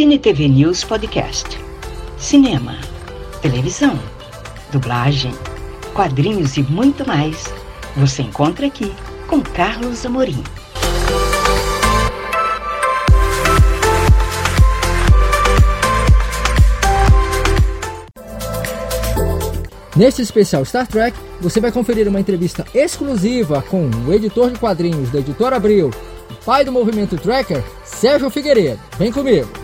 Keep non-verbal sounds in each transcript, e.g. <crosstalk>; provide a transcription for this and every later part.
Cine TV News Podcast. Cinema, televisão, dublagem, quadrinhos e muito mais. Você encontra aqui com Carlos Amorim. Neste especial Star Trek, você vai conferir uma entrevista exclusiva com o editor de quadrinhos da Editora Abril, pai do movimento Tracker, Sérgio Figueiredo. Vem comigo!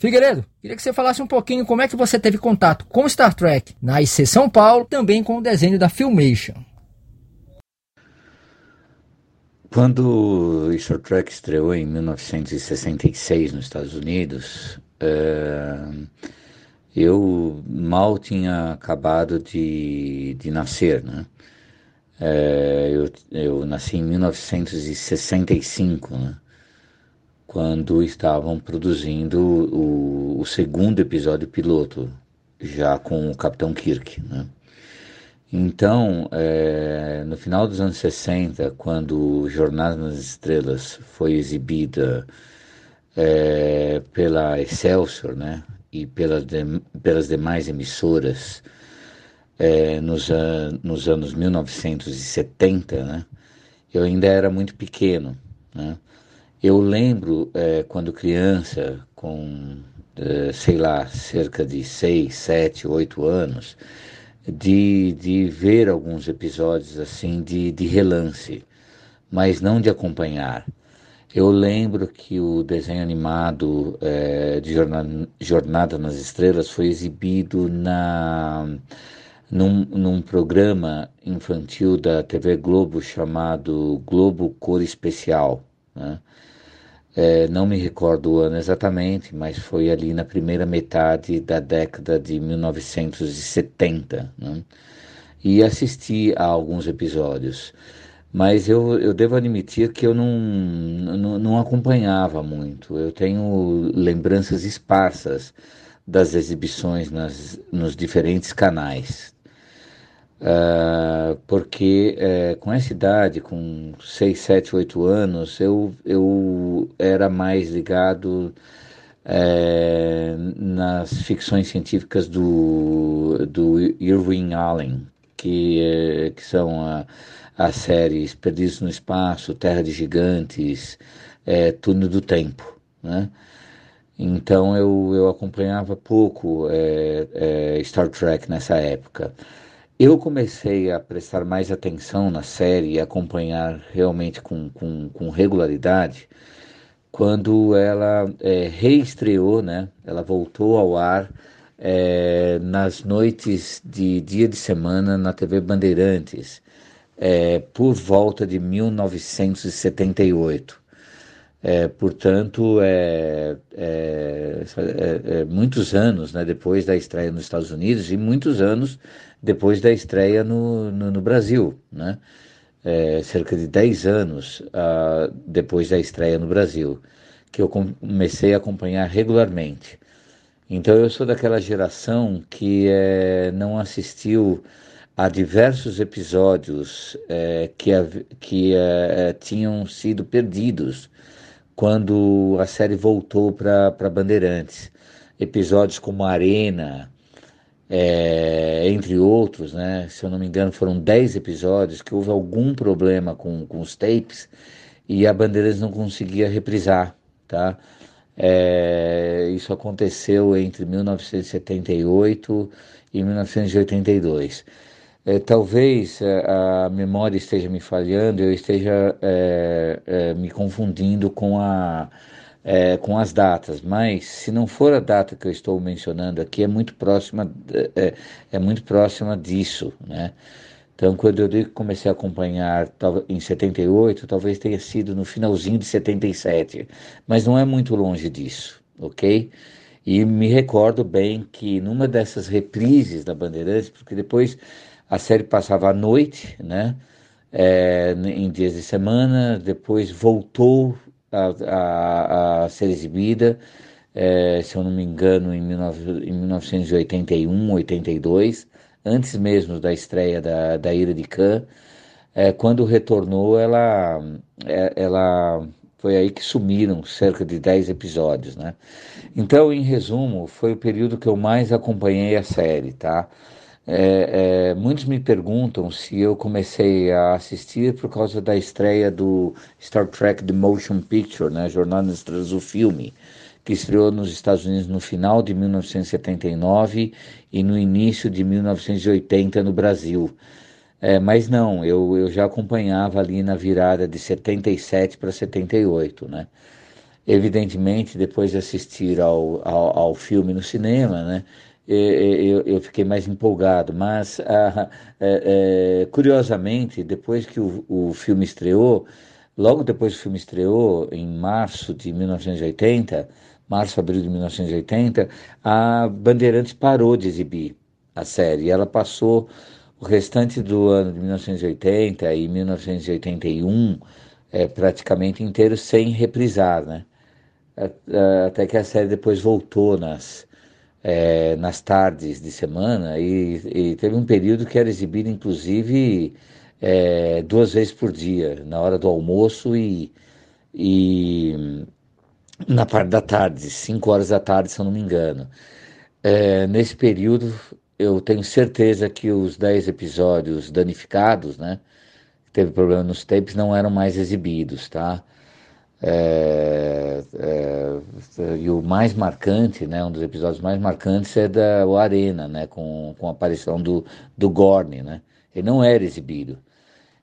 Figueiredo, queria que você falasse um pouquinho como é que você teve contato com Star Trek na IC São Paulo, também com o desenho da Filmation. Quando Star Trek estreou em 1966 nos Estados Unidos, uh, eu mal tinha acabado de, de nascer, né? Uh, eu, eu nasci em 1965, né? Quando estavam produzindo o, o segundo episódio piloto, já com o Capitão Kirk, né? Então, é, no final dos anos 60, quando Jornada nas Estrelas foi exibida é, pela Excelsior né, e pelas, de, pelas demais emissoras é, nos, an, nos anos 1970, né, eu ainda era muito pequeno. Né. Eu lembro, é, quando criança, com, é, sei lá, cerca de 6, 7, 8 anos, de, de ver alguns episódios assim de, de relance, mas não de acompanhar. Eu lembro que o desenho animado é, de Jornada, Jornada, nas Estrelas foi exibido na, num, num programa infantil da TV Globo chamado Globo Cor Especial. Né? É, não me recordo o ano exatamente, mas foi ali na primeira metade da década de 1970. Né? E assisti a alguns episódios. Mas eu, eu devo admitir que eu não, não, não acompanhava muito. Eu tenho lembranças esparsas das exibições nas, nos diferentes canais. Uh, porque uh, com essa idade, com 6, 7, 8 anos, eu, eu era mais ligado uh, nas ficções científicas do, do Irving Allen, que, que são a, as séries Perdidos no Espaço, Terra de Gigantes, Túnel do Tempo. Né? Então eu, eu acompanhava pouco Star Trek nessa época. Eu comecei a prestar mais atenção na série e acompanhar realmente com, com, com regularidade quando ela é, reestreou, né? Ela voltou ao ar é, nas noites de dia de semana na TV Bandeirantes, é, por volta de 1978. É, portanto, é, é, é, é, muitos anos né, depois da estreia nos Estados Unidos e muitos anos depois da estreia no, no, no Brasil, né? É, cerca de 10 anos uh, depois da estreia no Brasil, que eu comecei a acompanhar regularmente. Então eu sou daquela geração que é, não assistiu a diversos episódios que, que tinham sido perdidos quando a série voltou para Bandeirantes. Episódios como Arena, é, entre outros, né? Se eu não me engano, foram 10 episódios que houve algum problema com, com os tapes e a Bandeirantes não conseguia reprisar, tá? É, isso aconteceu entre 1978 e 1982. É, talvez é, a memória esteja me falhando, eu esteja é, é, me confundindo com a é, com as datas, mas se não for a data que eu estou mencionando aqui, é muito próxima, é, é muito próxima disso, né? Então, quando eu comecei a acompanhar em 78, talvez tenha sido no finalzinho de 77, mas não é muito longe disso, ok? E me recordo bem que numa dessas reprises da Bandeirantes, porque depois a série passava à noite, né? É, em dias de semana, depois voltou a, a, a ser exibida, é, se eu não me engano, em, 19, em 1981, 82, antes mesmo da estreia da, da Ira de Khan. É, quando retornou, ela, é, ela foi aí que sumiram cerca de 10 episódios, né? Então, em resumo, foi o período que eu mais acompanhei a série, tá? É, é, muitos me perguntam se eu comecei a assistir por causa da estreia do Star Trek The Motion Picture, né, Jornada nas Estrelas do Filme, que estreou nos Estados Unidos no final de 1979 e no início de 1980 no Brasil. É, mas não, eu, eu já acompanhava ali na virada de 77 para 78, né? Evidentemente, depois de assistir ao, ao, ao filme no cinema, né? Eu, eu fiquei mais empolgado. Mas, ah, <laughs> é, é, curiosamente, depois que o, o filme estreou, logo depois que o filme estreou, em março de 1980, março, abril de 1980, a Bandeirantes parou de exibir a série. Ela passou o restante do ano de 1980 e 1981 é, praticamente inteiro sem reprisar, né? Até que a série depois voltou nas, é, nas tardes de semana e, e, teve um período que era exibido inclusive é, duas vezes por dia, na hora do almoço e, e na parte da tarde, cinco horas da tarde, se eu não me engano. É, nesse período, eu tenho certeza que os dez episódios danificados, né, teve problema nos tapes, não eram mais exibidos, tá? É, é, e o mais marcante, né, um dos episódios mais marcantes é da o Arena, né, com, com a aparição do, do Gorne, né? Ele não era exibido.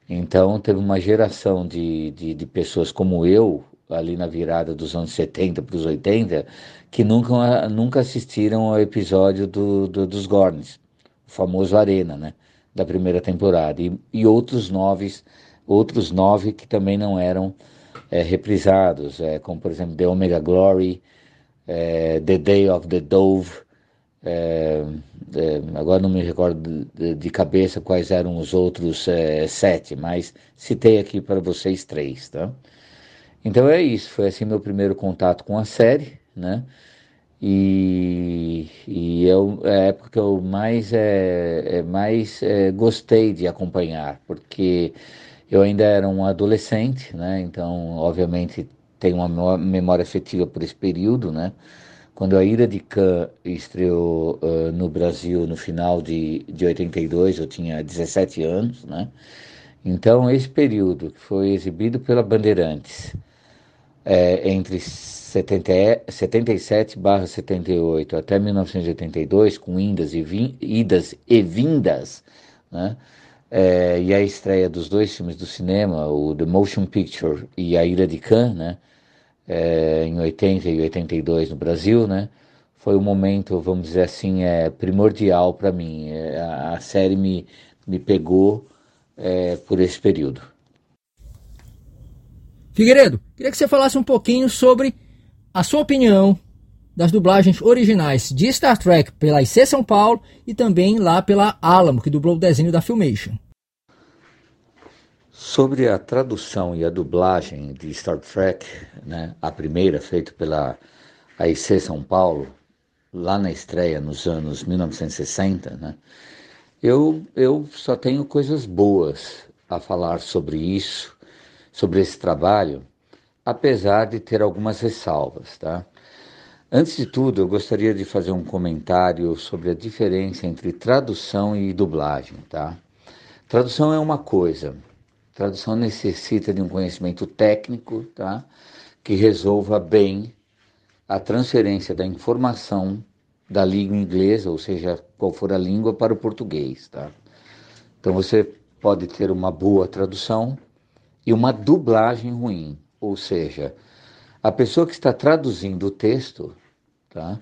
Então teve uma geração de, de, de pessoas como eu, ali na virada dos anos 70 para os 80, que nunca, nunca assistiram ao episódio do, do, dos Gornes, o famoso Arena, né, da primeira temporada, e, e outros nove, outros nove que também não eram é, reprisados, é, como por exemplo The Omega Glory, é, The Day of the Dove, é, é, agora não me recordo de, de, cabeça quais eram os outros é, sete, mas citei aqui para vocês três, tá? Então é isso, foi assim meu primeiro contato com a série, né? E, e eu, é a época que eu mais, é, mais gostei de acompanhar, porque eu ainda era um adolescente, né? Então, obviamente, tenho uma memória afetiva por esse período, né? Quando a Ira de Khan estreou uh, no Brasil no final de, de 82, eu tinha 17 anos, né? Então, esse período que foi exibido pela Bandeirantes, é, entre 70, 77 barra 78 até 1982, com indas e, vin, idas e vindas, né? É, e a estreia dos dois filmes do cinema, o The Motion Picture e A Ilha de Khan, né, é, em 80 e 82 no Brasil, né, foi um momento, vamos dizer assim, é, primordial para mim. É, a, a, série me, me pegou é, por esse período. Figueiredo, queria que você falasse um pouquinho sobre a sua opinião das dublagens originais de Star Trek pela IC São Paulo e também lá pela Alamo, que dublou o desenho da Filmation. Sobre a tradução e a dublagem de Star Trek, né, a primeira feita pela AIC São Paulo, lá na estreia nos anos 1960, né, eu, eu só tenho coisas boas a falar sobre isso, sobre esse trabalho, apesar de ter algumas ressalvas, tá? Antes de tudo, eu gostaria de fazer um comentário sobre a diferença entre tradução e dublagem, tá? Tradução é uma coisa, tradução necessita de um conhecimento técnico, tá? Que resolva bem a transferência da informação da língua inglesa, ou seja, qual for a língua, para o português, tá? Então você pode ter uma boa tradução e uma dublagem ruim, ou seja, a pessoa que está traduzindo o texto tá,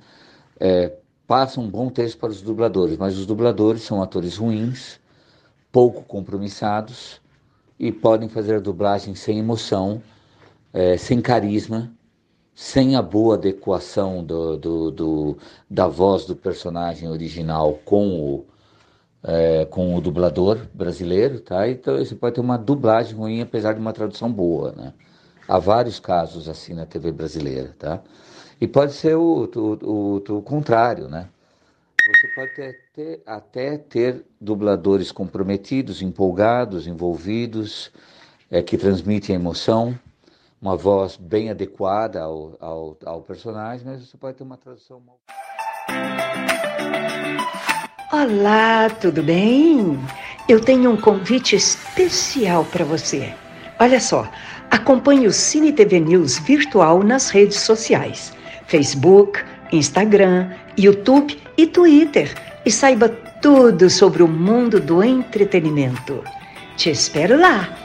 é, passa um bom texto para os dubladores, mas os dubladores são atores ruins, pouco compromissados e podem fazer a dublagem sem emoção, é, sem carisma, sem a boa adequação do, do, do, da voz do personagem original com o, é, com o dublador brasileiro, tá? Então você pode ter uma dublagem ruim apesar de uma tradução boa, né? Há vários casos assim na TV brasileira, tá? E pode ser o, o, o, o contrário, né? Você pode ter, ter, até ter dubladores comprometidos, empolgados, envolvidos, é, que transmitem emoção, uma voz bem adequada ao, ao, ao personagem, mas você pode ter uma tradução. Olá, tudo bem? Eu tenho um convite especial para você. Olha só, acompanhe o Cine TV News virtual nas redes sociais: Facebook, Instagram, YouTube e Twitter e saiba tudo sobre o mundo do entretenimento. Te espero lá!